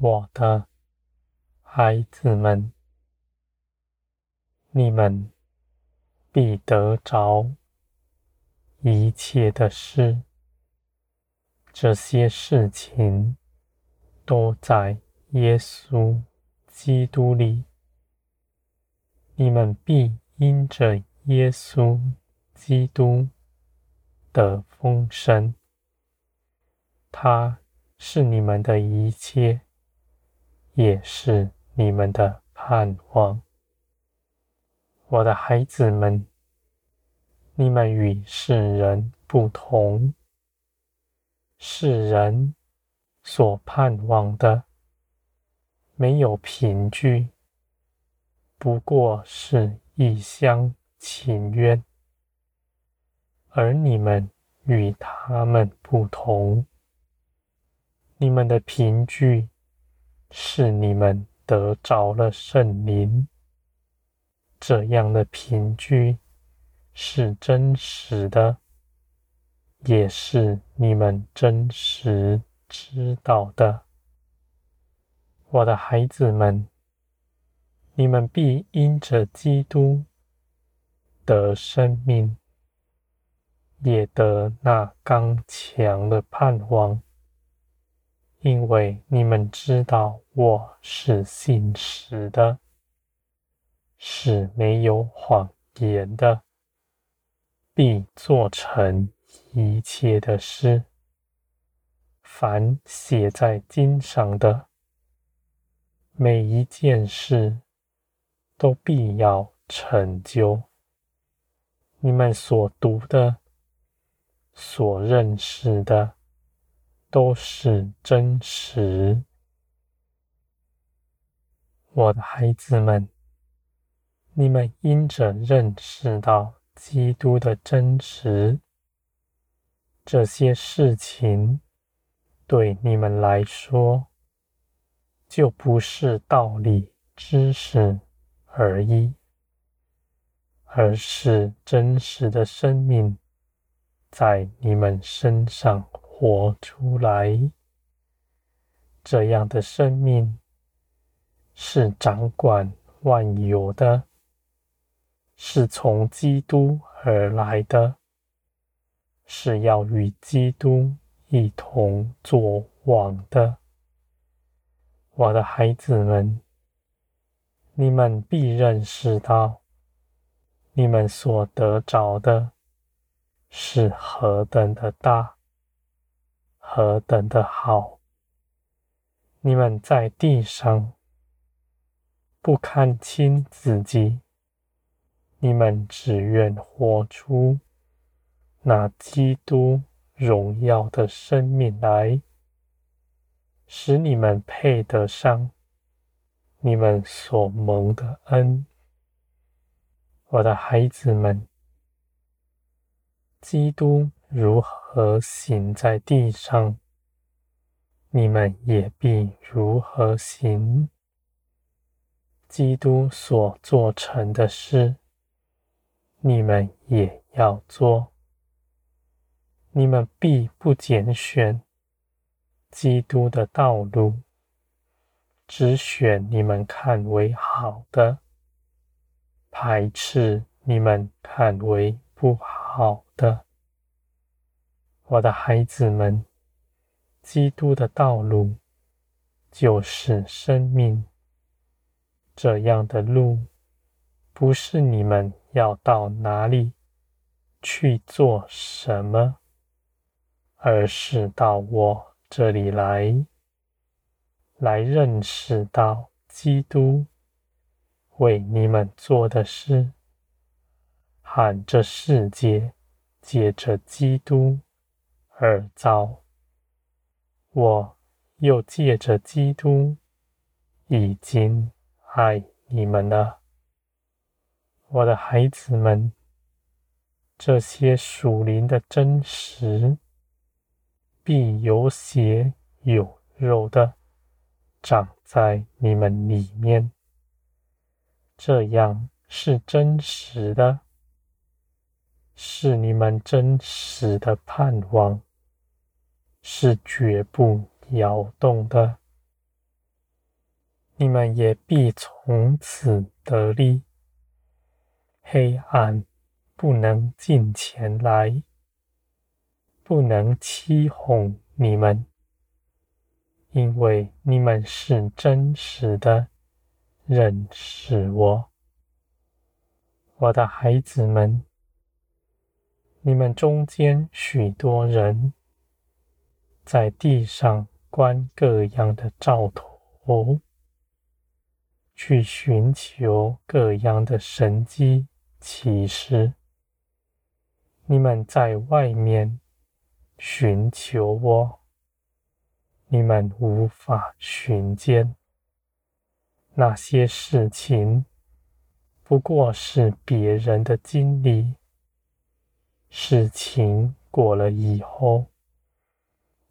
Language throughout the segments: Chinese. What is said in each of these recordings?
我的孩子们，你们必得着一切的事。这些事情都在耶稣基督里。你们必因着耶稣基督的丰盛，他是你们的一切，也是你们的盼望。我的孩子们，你们与世人不同。世人所盼望的，没有凭据，不过是一厢情愿；而你们与他们不同，你们的凭据是你们得着了圣灵，这样的凭据是真实的。也是你们真实知道的，我的孩子们，你们必因着基督得生命，也得那刚强的盼望，因为你们知道我是信实的，是没有谎言的，必做成。一切的事，凡写在经上的，每一件事都必要成就。你们所读的、所认识的，都是真实。我的孩子们，你们因着认识到基督的真实。这些事情对你们来说，就不是道理、知识而已，而是真实的生命在你们身上活出来。这样的生命是掌管万有的，是从基督而来的。是要与基督一同作王的，我的孩子们，你们必认识到，你们所得着的是何等的大，何等的好。你们在地上不看轻自己，你们只愿活出。那基督荣耀的生命来，使你们配得上你们所蒙的恩，我的孩子们，基督如何何行在地上，你们也必如何行。基督所做成的事，你们也要做。你们必不拣选基督的道路，只选你们看为好的，排斥你们看为不好的。我的孩子们，基督的道路就是生命，这样的路不是你们要到哪里去做什么。而是到我这里来，来认识到基督为你们做的事，喊这世界借着基督而造。我又借着基督已经爱你们了，我的孩子们。这些属灵的真实。必有血有肉的长在你们里面，这样是真实的，是你们真实的盼望，是绝不摇动的，你们也必从此得利。黑暗不能近前来，不能欺哄你们，因为你们是真实的认识我。我的孩子们，你们中间许多人在地上观各样的兆头，去寻求各样的神迹奇事。你们在外面寻求我，你们无法寻见那些事情。不过是别人的经历，事情过了以后，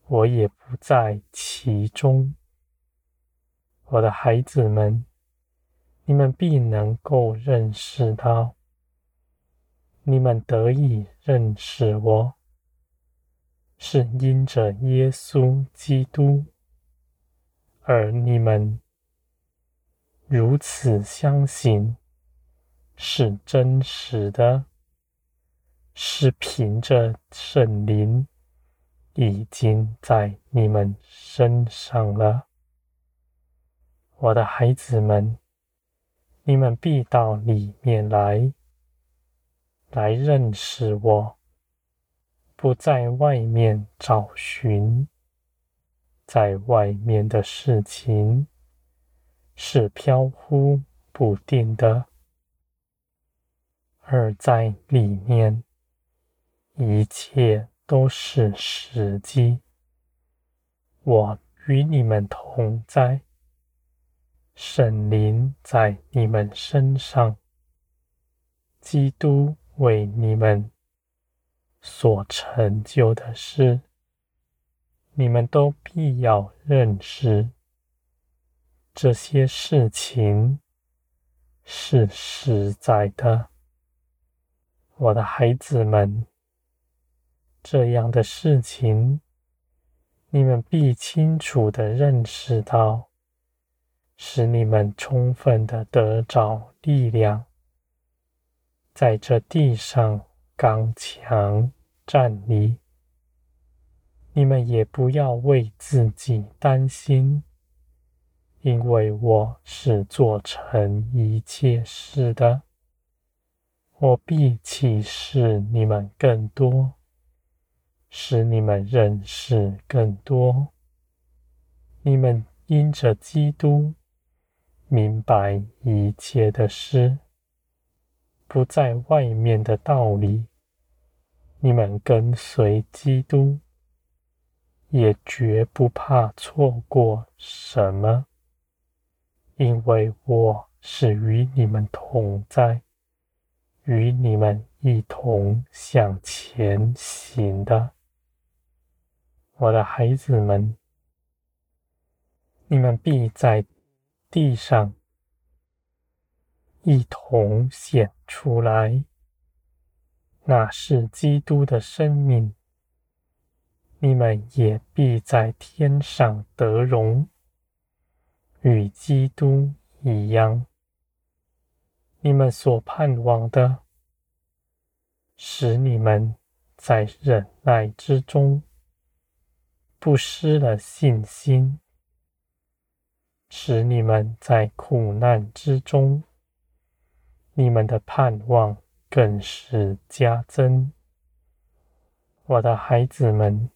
我也不在其中。我的孩子们，你们必能够认识到，你们得以认识我，是因着耶稣基督，而你们如此相信。是真实的，是凭着圣灵已经在你们身上了，我的孩子们，你们必到里面来，来认识我，不在外面找寻，在外面的事情是飘忽不定的。而在里面，一切都是时机。我与你们同在，神灵在你们身上，基督为你们所成就的事，你们都必要认识。这些事情是实在的。我的孩子们，这样的事情，你们必清楚地认识到，使你们充分地得着力量，在这地上刚强站立。你们也不要为自己担心，因为我是做成一切事的。我必启示你们更多，使你们认识更多。你们因着基督明白一切的事，不在外面的道理。你们跟随基督，也绝不怕错过什么，因为我是与你们同在。与你们一同向前行的，我的孩子们，你们必在地上一同显出来，那是基督的生命。你们也必在天上得荣，与基督一样。你们所盼望的，使你们在忍耐之中不失了信心；使你们在苦难之中，你们的盼望更是加增。我的孩子们，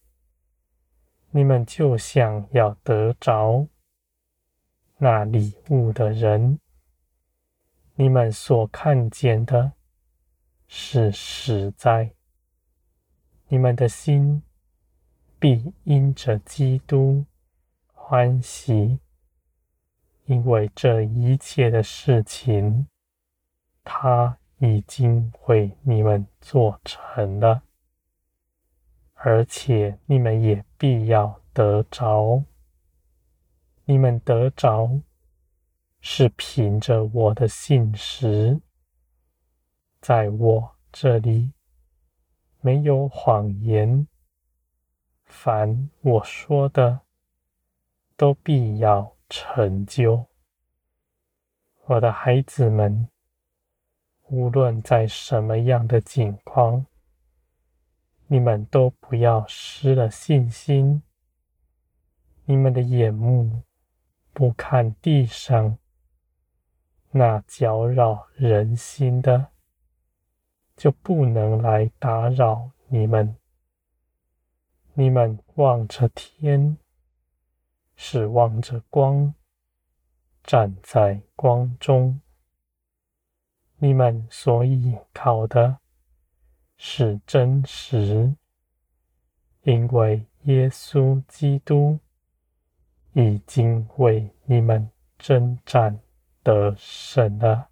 你们就像要得着那礼物的人。你们所看见的是实在，你们的心必因着基督欢喜，因为这一切的事情，他已经为你们做成了，而且你们也必要得着，你们得着。是凭着我的信实，在我这里没有谎言。凡我说的，都必要成就。我的孩子们，无论在什么样的境况，你们都不要失了信心。你们的眼目不看地上那搅扰人心的，就不能来打扰你们。你们望着天，是望着光，站在光中。你们所依靠的是真实，因为耶稣基督已经为你们征战得胜了。